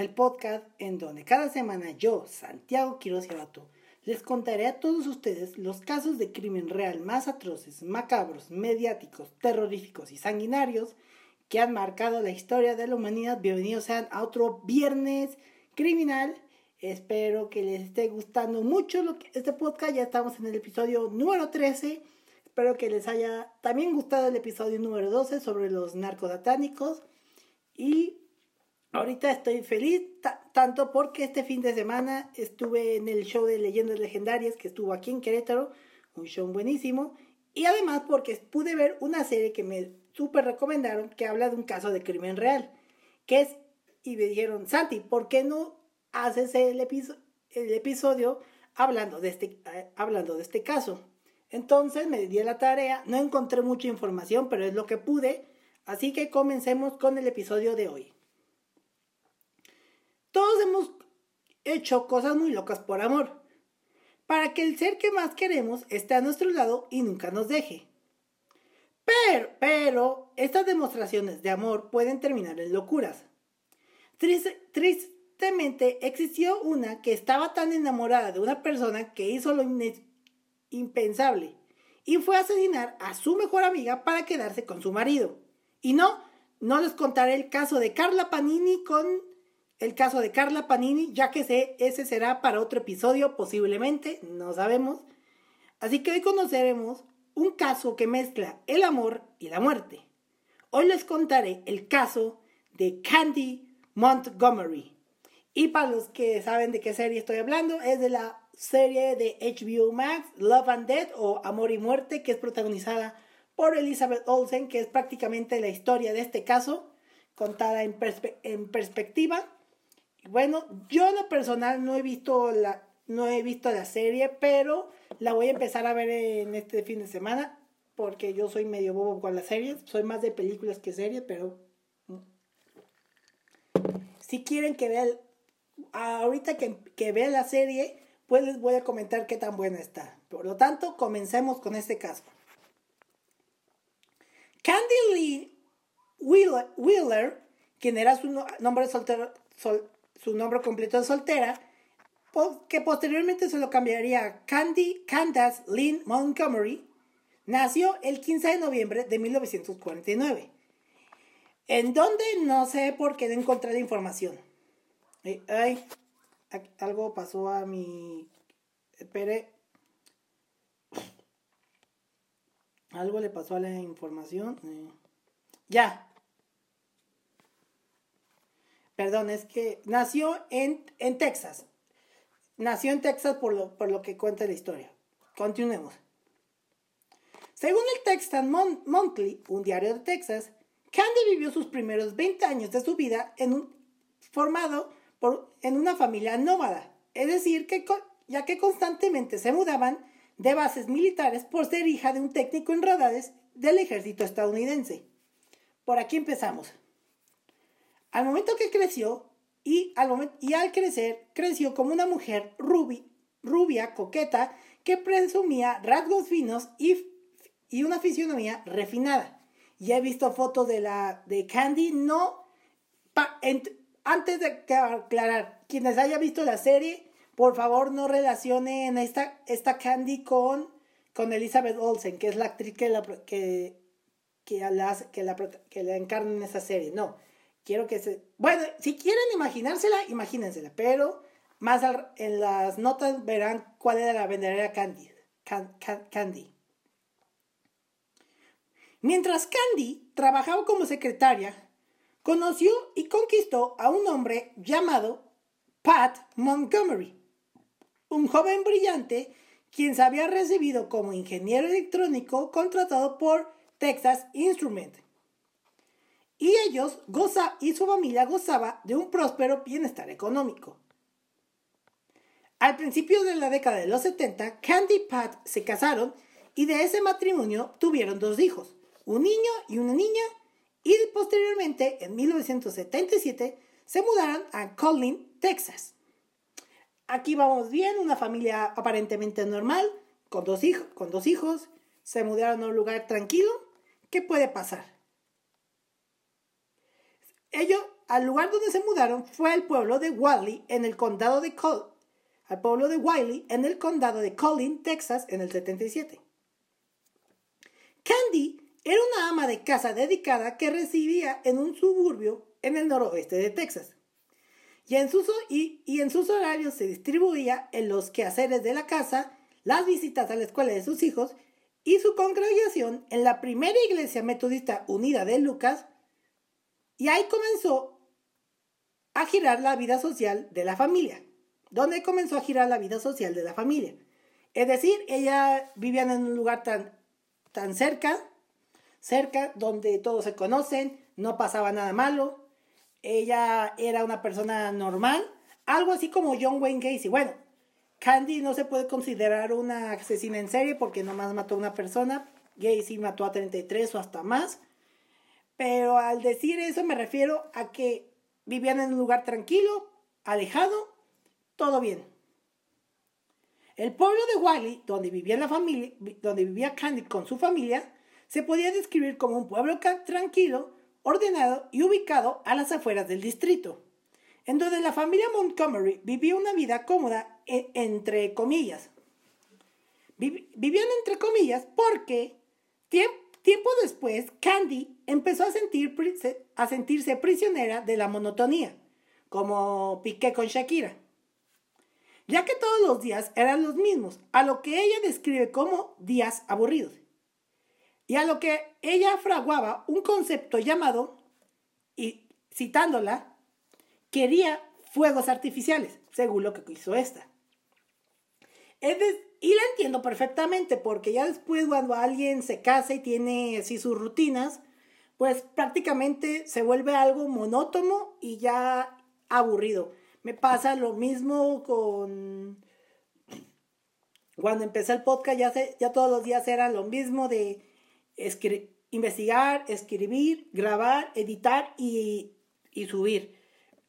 el podcast en donde cada semana yo, Santiago Quiroz Abato, les contaré a todos ustedes los casos de crimen real más atroces, macabros, mediáticos, terroríficos y sanguinarios que han marcado la historia de la humanidad. Bienvenidos sean a otro viernes criminal. Espero que les esté gustando mucho lo que, este podcast. Ya estamos en el episodio número 13. Espero que les haya también gustado el episodio número 12 sobre los narcosatánicos. Y ahorita estoy feliz tanto porque este fin de semana estuve en el show de leyendas legendarias que estuvo aquí en Querétaro. Un show buenísimo. Y además porque pude ver una serie que me súper recomendaron que habla de un caso de crimen real. Que es, y me dijeron, Santi, ¿por qué no haces el, el episodio hablando de, este, eh, hablando de este caso? Entonces me di la tarea, no encontré mucha información, pero es lo que pude, así que comencemos con el episodio de hoy. Todos hemos hecho cosas muy locas por amor, para que el ser que más queremos esté a nuestro lado y nunca nos deje. Pero, pero, estas demostraciones de amor pueden terminar en locuras. tristemente existió una que estaba tan enamorada de una persona que hizo lo impensable y fue a asesinar a su mejor amiga para quedarse con su marido. Y no, no les contaré el caso de Carla Panini con el caso de Carla Panini, ya que sé, ese será para otro episodio, posiblemente, no sabemos. Así que hoy conoceremos un caso que mezcla el amor y la muerte. Hoy les contaré el caso de Candy Montgomery. Y para los que saben de qué serie estoy hablando, es de la serie de HBO Max, Love and Death o Amor y Muerte, que es protagonizada por Elizabeth Olsen, que es prácticamente la historia de este caso, contada en, en perspectiva. Bueno, yo en lo personal no he visto la, no he visto la serie, pero la voy a empezar a ver en este fin de semana, porque yo soy medio bobo con las series, soy más de películas que series, pero si quieren que vean, ahorita que, que vean la serie, pues les voy a comentar qué tan buena está. Por lo tanto, comencemos con este caso. Candy Lee Wheeler, quien era su nombre soltero, su nombre completo de soltera, que posteriormente se lo cambiaría a Candy Candace Lynn Montgomery, nació el 15 de noviembre de 1949. En donde no sé por qué no encontré información. Ay, algo pasó a mi... Espere. Algo le pasó a la información. Eh, ya. Perdón, es que nació en, en Texas. Nació en Texas por lo, por lo que cuenta la historia. Continuemos. Según el Texan Monthly, un diario de Texas, Candy vivió sus primeros 20 años de su vida en un formado en una familia nómada, es decir, que, ya que constantemente se mudaban de bases militares por ser hija de un técnico en radares del ejército estadounidense. Por aquí empezamos. Al momento que creció y al, y al crecer, creció como una mujer rubia, coqueta, que presumía rasgos finos y, y una fisionomía refinada. Ya he visto fotos de la de Candy, no antes de aclarar, quienes haya visto la serie, por favor no relacionen esta, esta Candy con, con Elizabeth Olsen, que es la actriz que la, que, que la, que la, que la encarna en esa serie. No, quiero que se... Bueno, si quieren imaginársela, imagínensela, pero más en las notas verán cuál era la verdadera Candy. Candy. Mientras Candy trabajaba como secretaria, conoció y conquistó a un hombre llamado Pat Montgomery, un joven brillante quien se había recibido como ingeniero electrónico contratado por Texas Instrument. Y ellos goza y su familia gozaba de un próspero bienestar económico. Al principio de la década de los 70, Candy y Pat se casaron y de ese matrimonio tuvieron dos hijos, un niño y una niña, y posteriormente, en 1977, se mudaron a Collin, Texas. Aquí vamos bien, una familia aparentemente normal, con dos, hijos, con dos hijos, se mudaron a un lugar tranquilo. ¿Qué puede pasar? Ellos, al lugar donde se mudaron fue al pueblo de Wiley en el condado de al pueblo de Wiley en el condado de Collin, Texas, en el 77. Candy era una ama de casa dedicada que residía en un suburbio en el noroeste de Texas. En, sus, y en sus horarios se distribuía en los quehaceres de la casa, las visitas a la escuela de sus hijos y su congregación en la primera iglesia metodista unida de Lucas. Y ahí comenzó a girar la vida social de la familia. Donde comenzó a girar la vida social de la familia. Es decir, ella vivía en un lugar tan, tan cerca, cerca, donde todos se conocen, no pasaba nada malo. Ella era una persona normal, algo así como John Wayne Gacy. Bueno, Candy no se puede considerar una asesina en serie porque nomás mató a una persona. Gacy mató a 33 o hasta más. Pero al decir eso me refiero a que vivían en un lugar tranquilo, alejado, todo bien. El pueblo de Wiley, donde vivía la familia, donde vivía Candy con su familia, se podía describir como un pueblo tranquilo, ordenado y ubicado a las afueras del distrito, en donde la familia Montgomery vivía una vida cómoda e, entre comillas. Vivían entre comillas porque tiempo después Candy empezó a, sentir, a sentirse prisionera de la monotonía, como Piqué con Shakira ya que todos los días eran los mismos, a lo que ella describe como días aburridos, y a lo que ella fraguaba un concepto llamado, y citándola, quería fuegos artificiales, según lo que hizo esta. Y la entiendo perfectamente, porque ya después cuando alguien se casa y tiene así sus rutinas, pues prácticamente se vuelve algo monótono y ya aburrido. Me pasa lo mismo con... Cuando empecé el podcast ya, ya todos los días era lo mismo de investigar, escribir, grabar, editar y, y subir.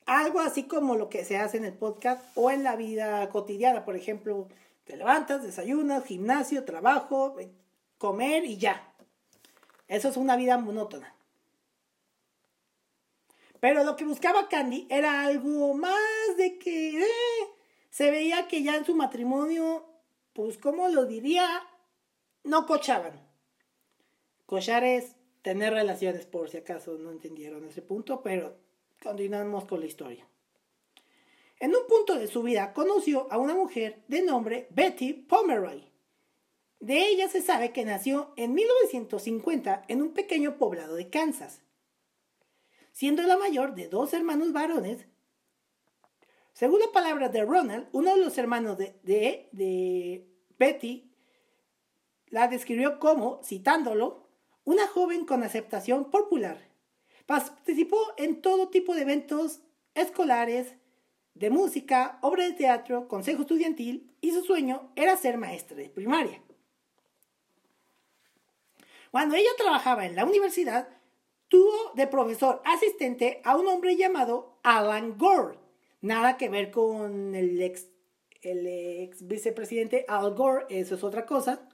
Algo así como lo que se hace en el podcast o en la vida cotidiana. Por ejemplo, te levantas, desayunas, gimnasio, trabajo, comer y ya. Eso es una vida monótona. Pero lo que buscaba Candy era algo más de que eh, se veía que ya en su matrimonio, pues, ¿cómo lo diría? No cochaban. Cochar es tener relaciones, por si acaso no entendieron ese punto, pero continuamos con la historia. En un punto de su vida conoció a una mujer de nombre Betty Pomeroy. De ella se sabe que nació en 1950 en un pequeño poblado de Kansas siendo la mayor de dos hermanos varones. Según la palabra de Ronald, uno de los hermanos de, de, Betty la describió como, citándolo, una joven con aceptación popular. Participó en todo tipo de eventos escolares, de música, obras de teatro, consejo estudiantil y su sueño era ser maestra de primaria. Cuando ella trabajaba en la universidad, tuvo de profesor asistente a un hombre llamado Alan Gore. Nada que ver con el ex, el ex vicepresidente Al Gore, eso es otra cosa,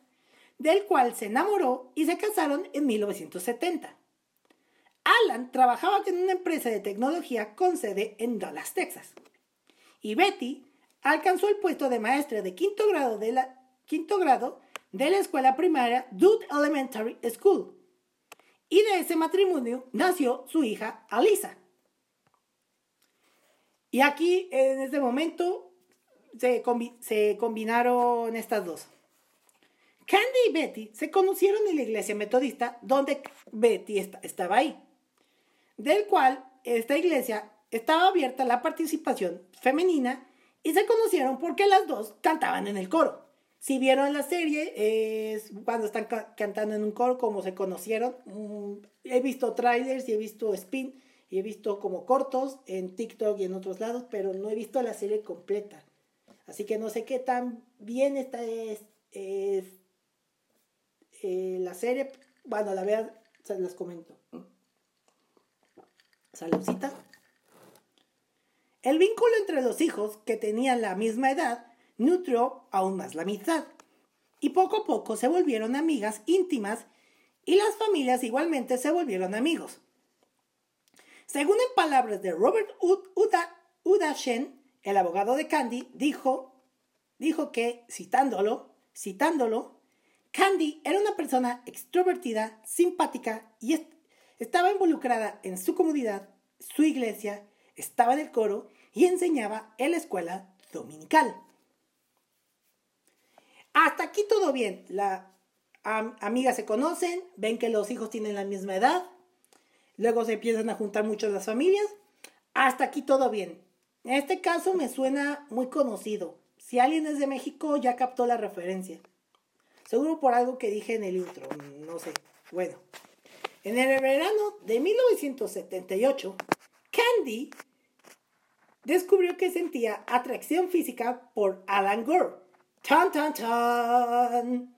del cual se enamoró y se casaron en 1970. Alan trabajaba en una empresa de tecnología con sede en Dallas, Texas. Y Betty alcanzó el puesto de maestra de quinto grado de la, quinto grado de la escuela primaria Dude Elementary School y de ese matrimonio nació su hija Alisa. Y aquí, en este momento, se, combinaron estas dos. Candy y Betty se conocieron en la iglesia metodista donde Betty estaba ahí, del cual esta iglesia estaba abierta la participación femenina y se conocieron porque las dos cantaban en el coro. Si vieron la serie, es cuando están cantando en un coro, como se conocieron. Mm, he visto trailers y he visto spin y he visto como cortos en TikTok y en otros lados, pero no he visto la serie completa. Así que no sé qué tan bien esta es, es eh, la serie. Bueno, la vean, se las comento. Saludcita. El vínculo entre los hijos, que tenían la misma edad, nutrió aún más la amistad. Y poco a poco se volvieron amigas íntimas y las familias igualmente se volvieron amigos. Según en palabras de Robert Udashen, el abogado de Candy, dijo, dijo que, citándolo, citándolo, Candy era una persona extrovertida, simpática y estaba involucrada en su comunidad, su iglesia, estaba en el coro y enseñaba en la escuela dominical. Hasta aquí todo bien. Las amigas se conocen, ven que los hijos tienen la misma edad, luego se empiezan a juntar muchas las familias. Hasta aquí todo bien. En este caso me suena muy conocido. Si alguien es de México ya captó la referencia. Seguro por algo que dije en el intro, no sé. Bueno, en el verano de 1978, Candy descubrió que sentía atracción física por Alan Gore. ¡Tan, tan, tan!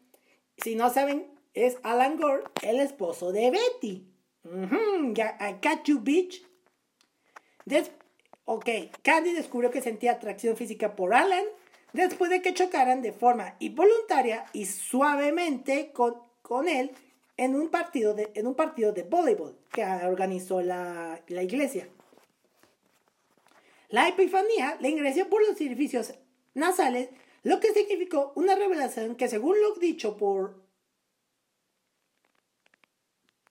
Si no saben, es Alan Gore, el esposo de Betty. I got you, bitch. ok, Candy descubrió que sentía atracción física por Alan después de que chocaran de forma involuntaria y suavemente con, con él en un, partido de, de voleibol que organizó la, la iglesia. La epifanía le ingresó por los orificios nasales, lo que significó una revelación que según lo dicho por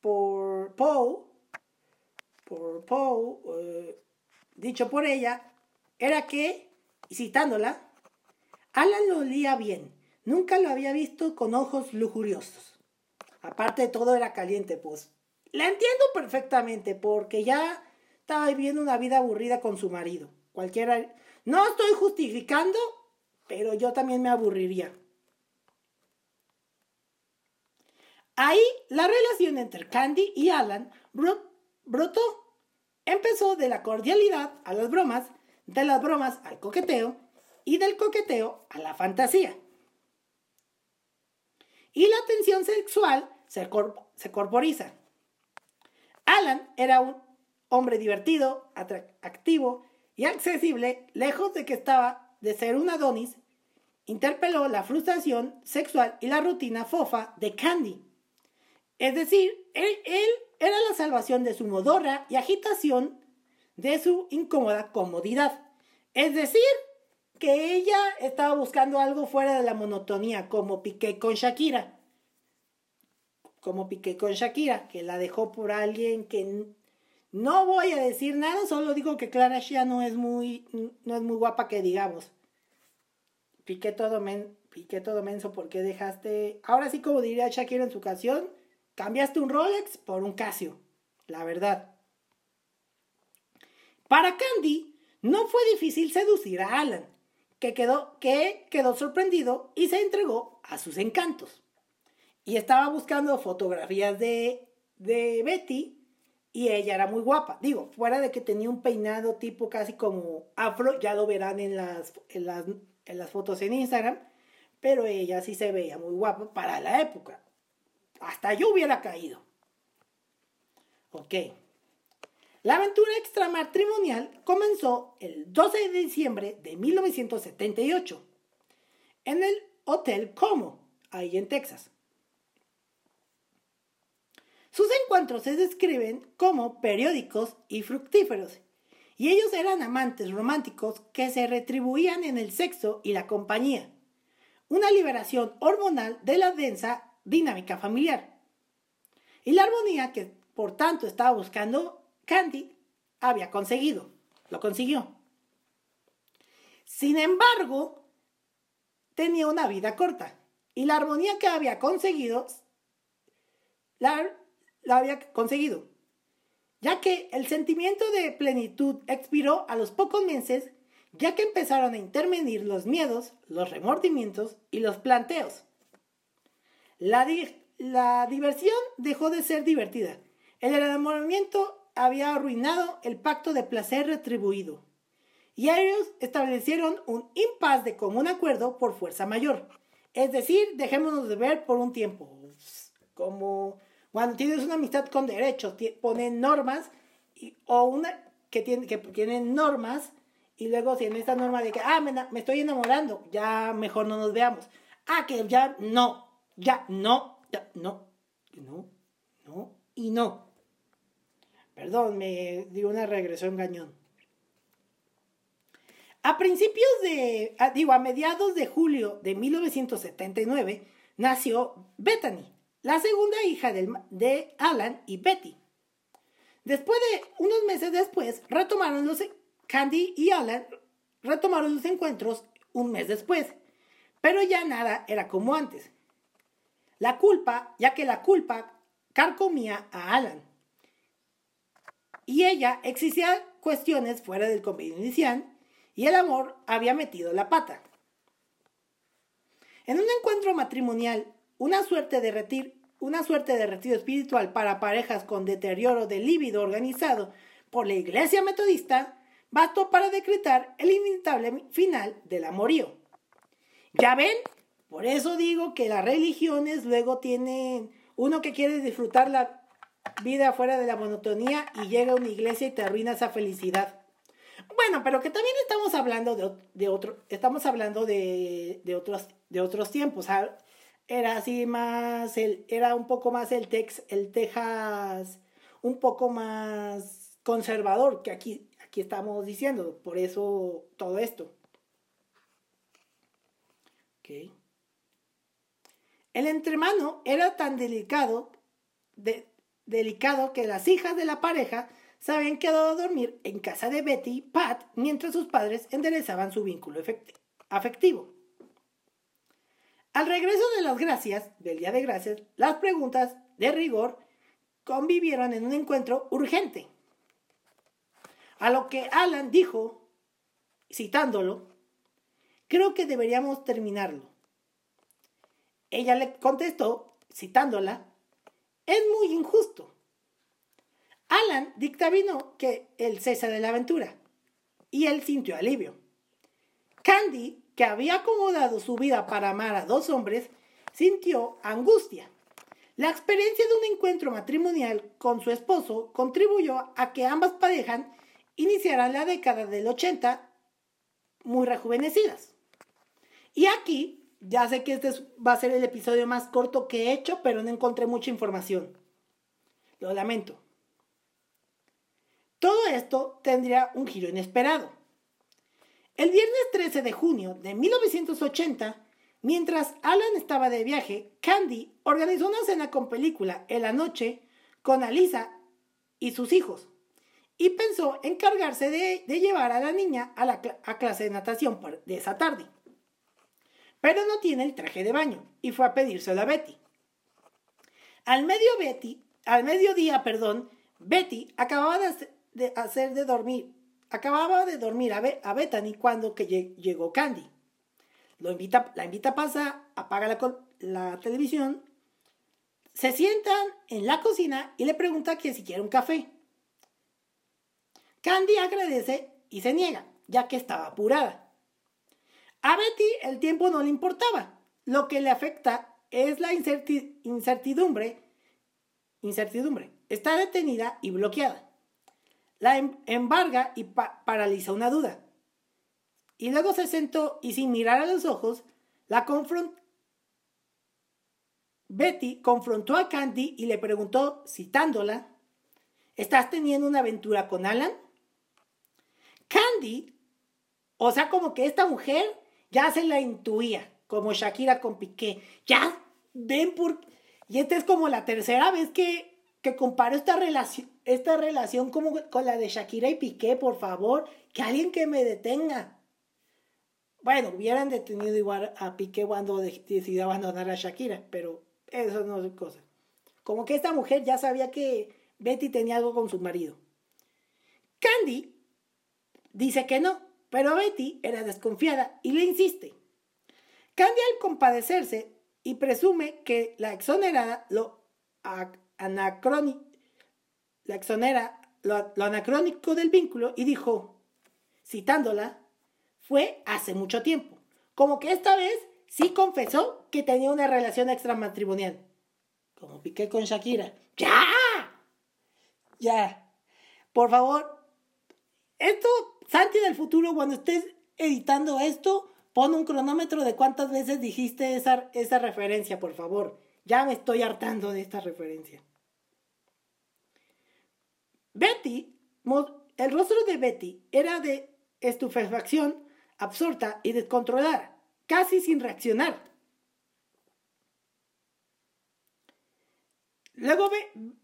por Poe, por Poe, eh, dicho por ella, era que, citándola, Alan lo olía bien, nunca lo había visto con ojos lujuriosos. Aparte de todo era caliente, pues. La entiendo perfectamente, porque ya estaba viviendo una vida aburrida con su marido. Cualquiera. No estoy justificando, pero yo también me aburriría. Ahí la relación entre Candy y Alan brotó. Empezó de la cordialidad a las bromas, de las bromas al coqueteo y del coqueteo a la fantasía. Y la tensión sexual se, se corporiza. Alan era un hombre divertido, activo y accesible, lejos de que estaba de ser un Adonis, interpeló la frustración sexual y la rutina fofa de Candy. Es decir, él, era la salvación de su modorra y agitación de su incómoda comodidad. Es decir, que ella estaba buscando algo fuera de la monotonía, como Piqué con Shakira. Como Piqué con Shakira, que la dejó por alguien que no voy a decir nada, solo digo que Clara Shia no es muy, no es muy guapa que digamos. Piqué todo, men, piqué todo menso porque dejaste, ahora sí como diría Shakira en su canción, cambiaste un Rolex por un Casio, la verdad. Para Candy no fue difícil seducir a Alan, que quedó, que quedó sorprendido y se entregó a sus encantos. Y estaba buscando fotografías de, de Betty y ella era muy guapa. Digo, fuera de que tenía un peinado tipo casi como afro, ya lo verán en las, en las, fotos en Instagram, pero ella sí se veía muy guapa para la época. Hasta yo hubiera caído. Ok. La aventura extramatrimonial comenzó el 12 de diciembre de 1978 en el Hotel Como, ahí en Texas. Sus encuentros se describen como periódicos y fructíferos, y ellos eran amantes románticos que se retribuían en el sexo y la compañía, una liberación hormonal de la densa dinámica familiar. Y la armonía que por tanto estaba buscando Candy había conseguido, lo consiguió. Sin embargo, tenía una vida corta y la armonía que había conseguido la la había conseguido, ya que el sentimiento de plenitud expiró a los pocos meses, ya que empezaron a intervenir los miedos, los remordimientos y los planteos. La, la diversión dejó de ser divertida. El enamoramiento había arruinado el pacto de placer retribuido. y ellos establecieron un impas de común acuerdo por fuerza mayor. Es decir, dejémonos de ver por un tiempo. Como cuando tienes una amistad con derechos, ponen normas o una que, tiene, que tienen normas y luego si en esta norma de que, ah, me, me estoy enamorando, ya mejor no nos veamos. Ah, que ya no, ya no, ya no, no, no y no. Perdón, me dio una regresión gañón. A principios de, digo, a mediados de julio de 1979, nació Bethany, la segunda hija de Alan y Betty. Después de unos meses después, retomaron los, Candy y Alan retomaron los encuentros un mes después, pero ya nada era como antes. La culpa, ya que la culpa carcomía a Alan. Y ella existía cuestiones fuera del convenio inicial y el amor había metido la pata. En un encuentro matrimonial, una suerte de retiro, una suerte de retiro espiritual para parejas con deterioro del líbido organizado por la Iglesia Metodista, bastó para decretar el inevitable final del amorío. ¿Ya ven? Por eso digo que las religiones luego tienen uno que quiere disfrutar la vida fuera de la monotonía y llega a una iglesia y te arruina esa felicidad. Bueno, pero que también estamos hablando de, de otro, estamos hablando de, de, otros, de otros tiempos. Era así más, el, era un poco más el, tex, el Texas, un poco más conservador que aquí aquí estamos diciendo. Por eso todo esto. El entremano era tan delicado, delicado que las hijas de la pareja se habían quedado a dormir en casa de Betty Pat mientras sus padres enderezaban su vínculo afectivo. Al regreso de las gracias, del Día de Gracias, las preguntas de rigor convivieron en un encuentro urgente. A lo que Alan dijo, citándolo, creo que deberíamos terminarlo. Ella le contestó, citándola, es muy injusto. Alan dictaminó que él cesa de la aventura y él sintió alivio. Candy, que había acomodado su vida para amar a dos hombres, sintió angustia. La experiencia de un encuentro matrimonial con su esposo contribuyó a que ambas parejas iniciarán la década del 80 muy rejuvenecidas. Y aquí, ya sé que este va a ser el episodio más corto que he hecho, pero no encontré mucha información. Lo lamento. Todo esto tendría un giro inesperado. El viernes 13 de junio de 1980, mientras Alan estaba de viaje, Candy organizó una cena con película en la noche con Alisa y sus hijos y pensó encargarse de, llevar a la niña a la clase de natación de esa tarde. Pero no tiene el traje de baño y fue a pedírselo a Betty. Al, medio Betty, al mediodía, perdón, Betty acababa de, hacer de dormir, acababa de dormir a, Bethany cuando que llegó Candy. La invita a pasar, apaga la, la televisión, se sientan en la cocina y le pregunta que si quiere un café. Candy agradece y se niega, ya que estaba apurada. A Betty el tiempo no le importaba. Lo que le afecta es la incertidumbre. Incertidumbre. Está detenida y bloqueada. La em-, embarga y paraliza una duda. Y luego se sentó y sin mirar a los ojos, la confrontó. Betty confrontó a Candy y le preguntó, citándola, ¿estás teniendo una aventura con Alan? Candy, o sea, como que esta mujer ya se la intuía, como Shakira con Piqué. Ya ven por... Y esta es como la tercera vez que, que comparo esta relación, esta relación como con la de Shakira y Piqué, por favor, que alguien que me detenga. Bueno, hubieran detenido igual a Piqué cuando decidió abandonar a Shakira, pero eso no es cosa. Como que esta mujer ya sabía que Betty tenía algo con su marido. Candy Dice que no, pero Betty era desconfiada y le insiste. Candy al compadecerse y presume que la exonerada lo anacrónico, la exonera lo, anacrónico del vínculo y dijo, citándola, fue hace mucho tiempo. Como que esta vez sí confesó que tenía una relación extramatrimonial. Como Piqué con Shakira. ¡Ya! Ya. Por favor. Esto, Santi del futuro, cuando estés editando esto, pon un cronómetro de cuántas veces dijiste esa, esa referencia, por favor. Ya me estoy hartando de esta referencia. Betty, el rostro de Betty era de estupefacción absorta y descontrolada, casi sin reaccionar. Luego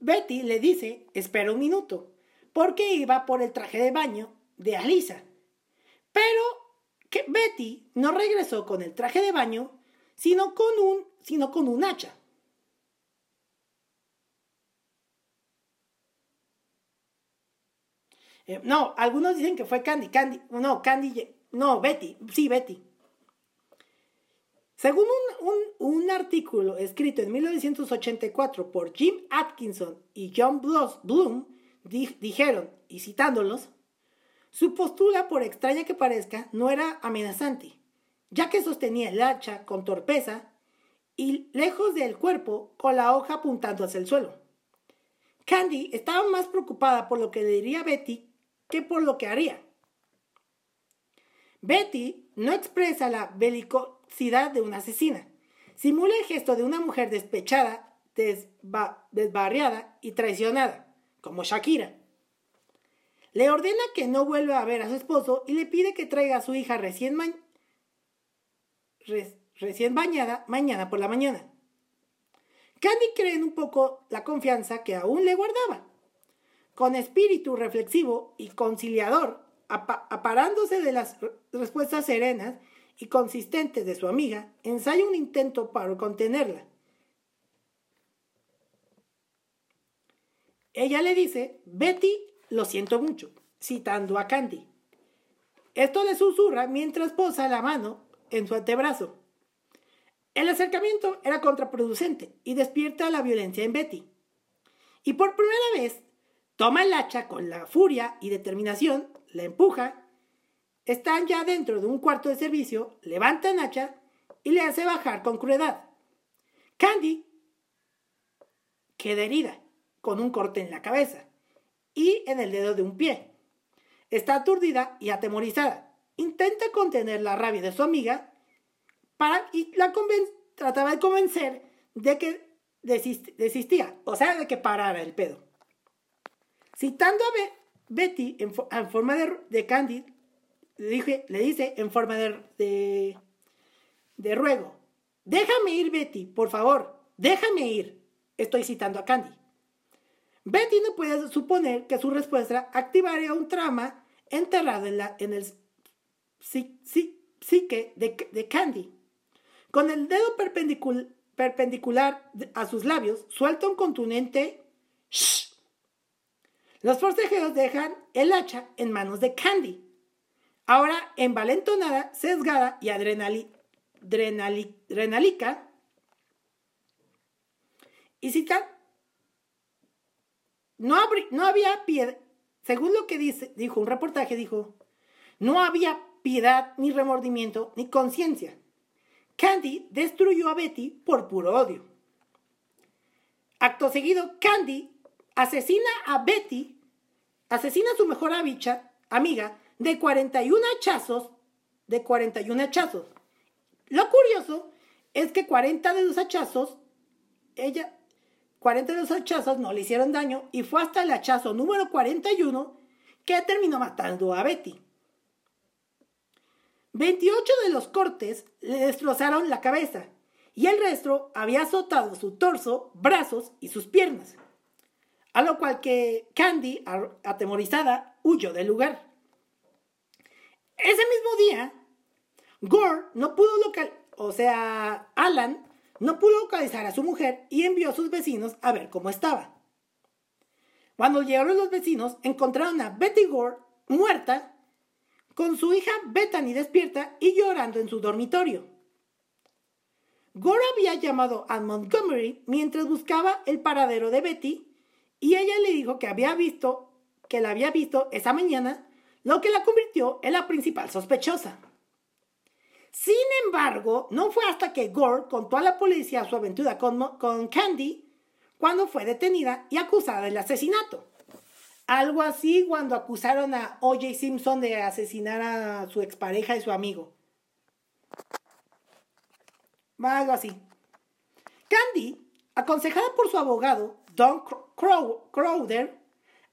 Betty le dice, espera un minuto, porque iba por el traje de baño de Alisa. Pero que Betty no regresó con el traje de baño, sino con un, sino con un hacha. Eh, no, algunos dicen que fue Candy, Candy, no, Candy, no, Betty, sí, Betty. Según un, artículo escrito en 1984 por Jim Atkinson y John Bloom, dijeron, y citándolos, su postura, por extraña que parezca, no era amenazante, ya que sostenía el hacha con torpeza y lejos del cuerpo con la hoja apuntando hacia el suelo. Candy estaba más preocupada por lo que le diría Betty que por lo que haría. Betty no expresa la belicosidad de una asesina. Simula el gesto de una mujer despechada, desbarriada y traicionada, como Shakira. Le ordena que no vuelva a ver a su esposo y le pide que traiga a su hija recién, recién bañada mañana por la mañana. Candy cree en un poco la confianza que aún le guardaba. Con espíritu reflexivo y conciliador, aparándose de las respuestas serenas y consistentes de su amiga, ensaya un intento para contenerla. Ella le dice, Betty, lo siento mucho, citando a Candy. Esto le susurra mientras posa la mano en su antebrazo. El acercamiento era contraproducente y despierta la violencia en Betty. Y por primera vez, toma el hacha con la furia y determinación la empuja, están ya dentro de un cuarto de servicio, levanta Nacha y le hace bajar con crueldad. Candy queda herida, con un corte en la cabeza y en el dedo de un pie. Está aturdida y atemorizada. Intenta contener la rabia de su amiga para, y la trataba de convencer de que desistía, o sea, de que parara el pedo. Citando a, Betty, en, forma de, Candy, le, dije, le dice en forma de, de, ruego, déjame ir, Betty, por favor, déjame ir. Estoy citando a Candy. Betty no puede suponer que su respuesta activaría un trama enterrado en, la, en el psique de, de, Candy. Con el dedo perpendicular a sus labios, suelta un contundente shh los forcejeos dejan el hacha en manos de Candy. Ahora, envalentonada, sesgada y adrenalica, y cita, no, no había piedad, según lo que dice, dijo un reportaje, dijo, no había piedad, ni remordimiento, ni conciencia. Candy destruyó a Betty por puro odio. Acto seguido, Candy asesina a Betty asesina a su mejor amiga de 41 hachazos, de 41 hachazos. Lo curioso es que 40 de los hachazos, ella, 40 de los hachazos no le hicieron daño y fue hasta el hachazo número 41 que terminó matando a Betty. 28 de los cortes le destrozaron la cabeza y el resto había azotado su torso, brazos y sus piernas. A lo cual que Candy, atemorizada, huyó del lugar. Ese mismo día, Gore no pudo localizar, o sea, Alan no pudo localizar a su mujer y envió a sus vecinos a ver cómo estaba. Cuando llegaron los vecinos, encontraron a Betty Gore muerta, con su hija Bethany despierta y llorando en su dormitorio. Gore había llamado a Montgomery mientras buscaba el paradero de Betty y ella le dijo que había visto, que la había visto esa mañana lo que la convirtió en la principal sospechosa. Sin embargo, no fue hasta que Gore contó a la policía su aventura con, con Candy cuando fue detenida y acusada del asesinato. Algo así cuando acusaron a O.J. Simpson de asesinar a su expareja y su amigo. Algo así. Candy, aconsejada por su abogado, Don Crowder,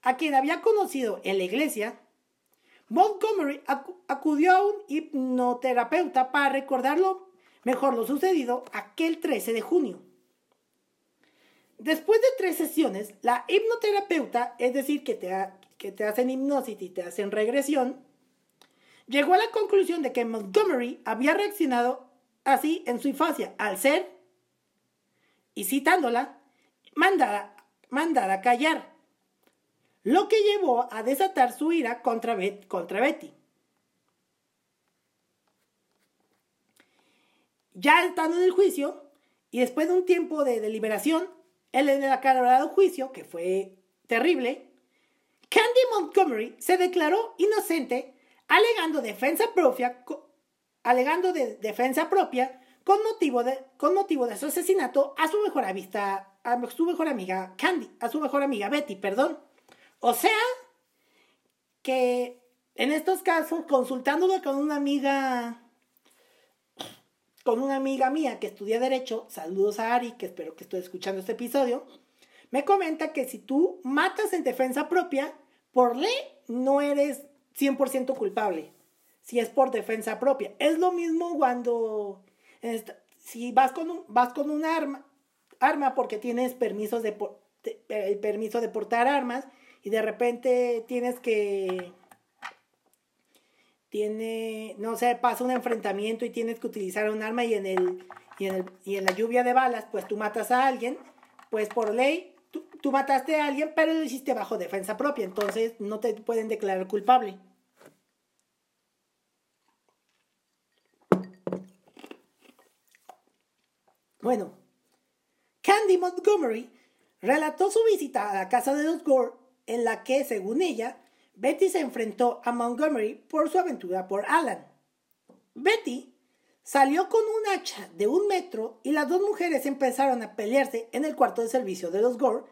a quien había conocido en la iglesia, Montgomery acudió a un hipnoterapeuta para recordarlo mejor lo sucedido aquel 13 de junio. Después de tres sesiones, la hipnoterapeuta, es decir, que te, que te hacen hipnosis y te hacen regresión, llegó a la conclusión de que Montgomery había reaccionado así en su infancia al ser, y citándola, mandada, mandada a callar, lo que llevó a desatar su ira contra, contra Betty. Ya estando en el juicio, y después de un tiempo de deliberación, el aclarado juicio, que fue terrible, Candy Montgomery se declaró inocente alegando defensa propia, alegando de defensa propia con motivo de, con motivo de su asesinato a su mejor amistad, a su mejor amiga Candy, a su mejor amiga Betty, perdón. O sea, que en estos casos, consultándolo con una amiga con una amiga mía que estudia Derecho, saludos a Ari, que espero que esté escuchando este episodio, me comenta que si tú matas en defensa propia, por ley no eres 100% culpable, si es por defensa propia. Es lo mismo cuando si vas con un, vas con un arma, arma porque tienes permisos de, el permiso de portar armas y de repente tienes que tiene, no sé, pasa un enfrentamiento y tienes que utilizar un arma y en, el, y en, el, y en la lluvia de balas, pues tú matas a alguien, pues por ley tú, tú, mataste a alguien, pero lo hiciste bajo defensa propia, entonces no te pueden declarar culpable. Bueno, Candy Montgomery relató su visita a la casa de los Gore, en la que, según ella, Betty se enfrentó a Montgomery por su aventura por Alan. Betty salió con un hacha de un metro y las dos mujeres empezaron a pelearse en el cuarto de servicio de los Gore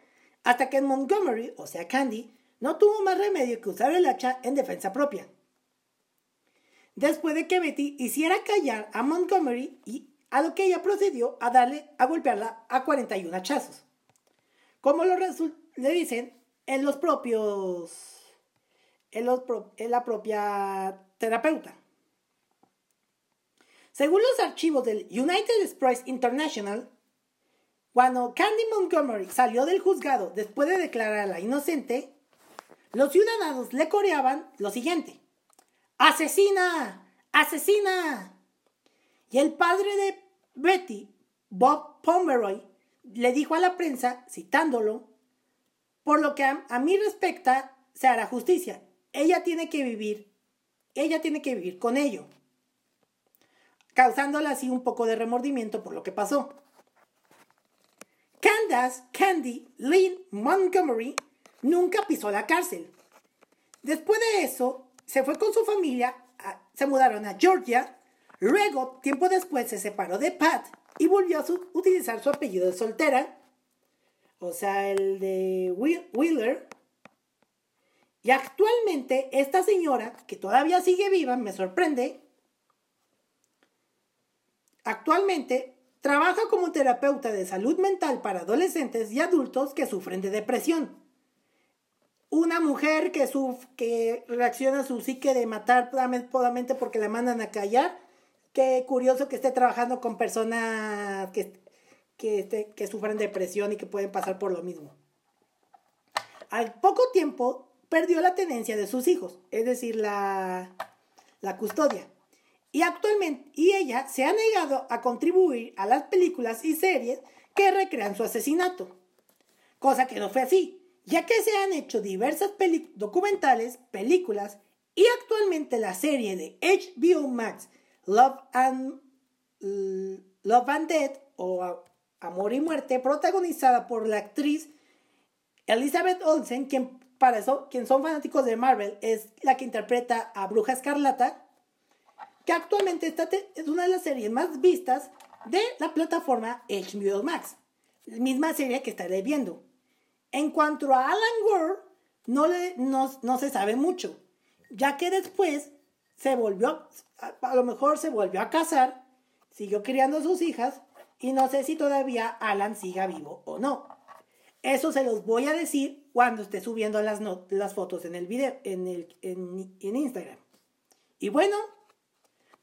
hasta que Montgomery, o sea Candy, no tuvo más remedio que usar el hacha en defensa propia. Después de que Betty hiciera callar a Montgomery y a lo que ella procedió a darle a golpearla a 41 hachazos. Como lo le dicen en los propios es, la propia terapeuta. Según los archivos del United Express International, cuando Candy Montgomery salió del juzgado después de declararla inocente, los ciudadanos le coreaban lo siguiente: ¡Asesina! ¡Asesina! Y el padre de Betty, Bob Pomeroy, le dijo a la prensa, citándolo, por lo que a, mí respecta, se hará justicia ella tiene que vivir, ella tiene que vivir con ello, causándole así un poco de remordimiento por lo que pasó. Candace Candy Lynn Montgomery nunca pisó la cárcel. Después de eso, se fue con su familia, se mudaron a Georgia. Luego, tiempo después, se separó de Pat y volvió a utilizar su apellido de soltera, o sea, el de Wheeler, y actualmente esta señora, que todavía sigue viva, me sorprende, actualmente trabaja como terapeuta de salud mental para adolescentes y adultos que sufren de depresión. Una mujer que, que reacciona a su psique de matar porque la mandan a callar. Qué curioso que esté trabajando con personas que, que, este, que sufren depresión y que pueden pasar por lo mismo. Al poco tiempo perdió la tenencia de sus hijos, es decir, la, la custodia. Y actualmente, y ella se ha negado a contribuir a las películas y series que recrean su asesinato. Cosa que no fue así, ya que se han hecho diversas documentales, películas y actualmente la serie de HBO Max Love and, Love and Dead o Amor y Muerte, protagonizada por la actriz Elizabeth Olsen, quien para eso, quien son fanáticos de Marvel, es la que interpreta a Bruja Escarlata, que actualmente está es una de las series más vistas de la plataforma HBO Max, misma serie que estaré viendo. En cuanto a Alan Gore, no, le, no, no se sabe mucho, ya que después se volvió, a, lo mejor se volvió a casar, siguió criando a sus hijas y no sé si todavía Alan siga vivo o no. Eso se los voy a decir cuando esté subiendo las, las fotos en el video, en, el, en, en Instagram. Y bueno,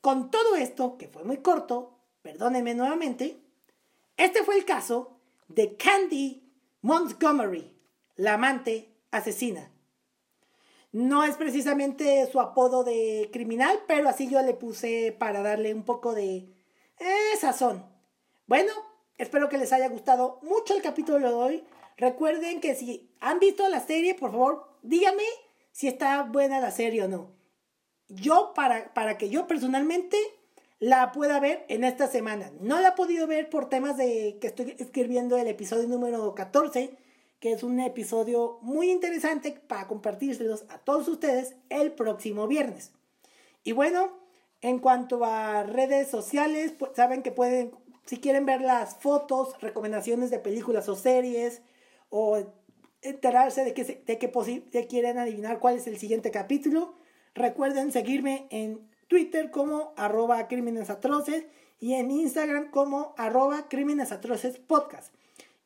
con todo esto, que fue muy corto, perdónenme nuevamente, este fue el caso de Candy Montgomery, la amante asesina. No es precisamente su apodo de criminal, pero así yo le puse para darle un poco de eh, sazón. Bueno, espero que les haya gustado mucho el capítulo de hoy. Recuerden que si han visto la serie, por favor, díganme si está buena la serie o no. Yo, para, para que yo personalmente la pueda ver en esta semana. No la he podido ver por temas de que estoy escribiendo el episodio número 14 que es un episodio muy interesante para compartírselos a todos ustedes el próximo viernes. Y bueno, en cuanto a redes sociales, pues saben que pueden, si quieren ver las fotos, recomendaciones de películas o series, o enterarse de que, de que quieren adivinar cuál es el siguiente capítulo, recuerden seguirme en Twitter como arroba crímenes atroces y en Instagram como arroba crímenes atroces podcast.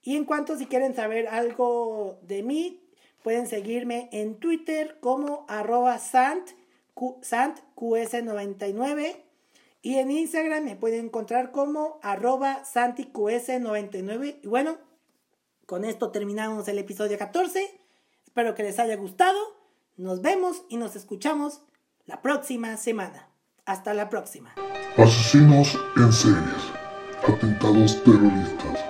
Y en cuanto si quieren saber algo de mí, pueden seguirme en Twitter como arroba sant, santqs99 y en Instagram me pueden encontrar como arroba santiqs99. Y bueno, con esto terminamos el episodio 14. Espero que les haya gustado. Nos vemos y nos escuchamos la próxima semana. Hasta la próxima. Asesinos en series. Atentados terroristas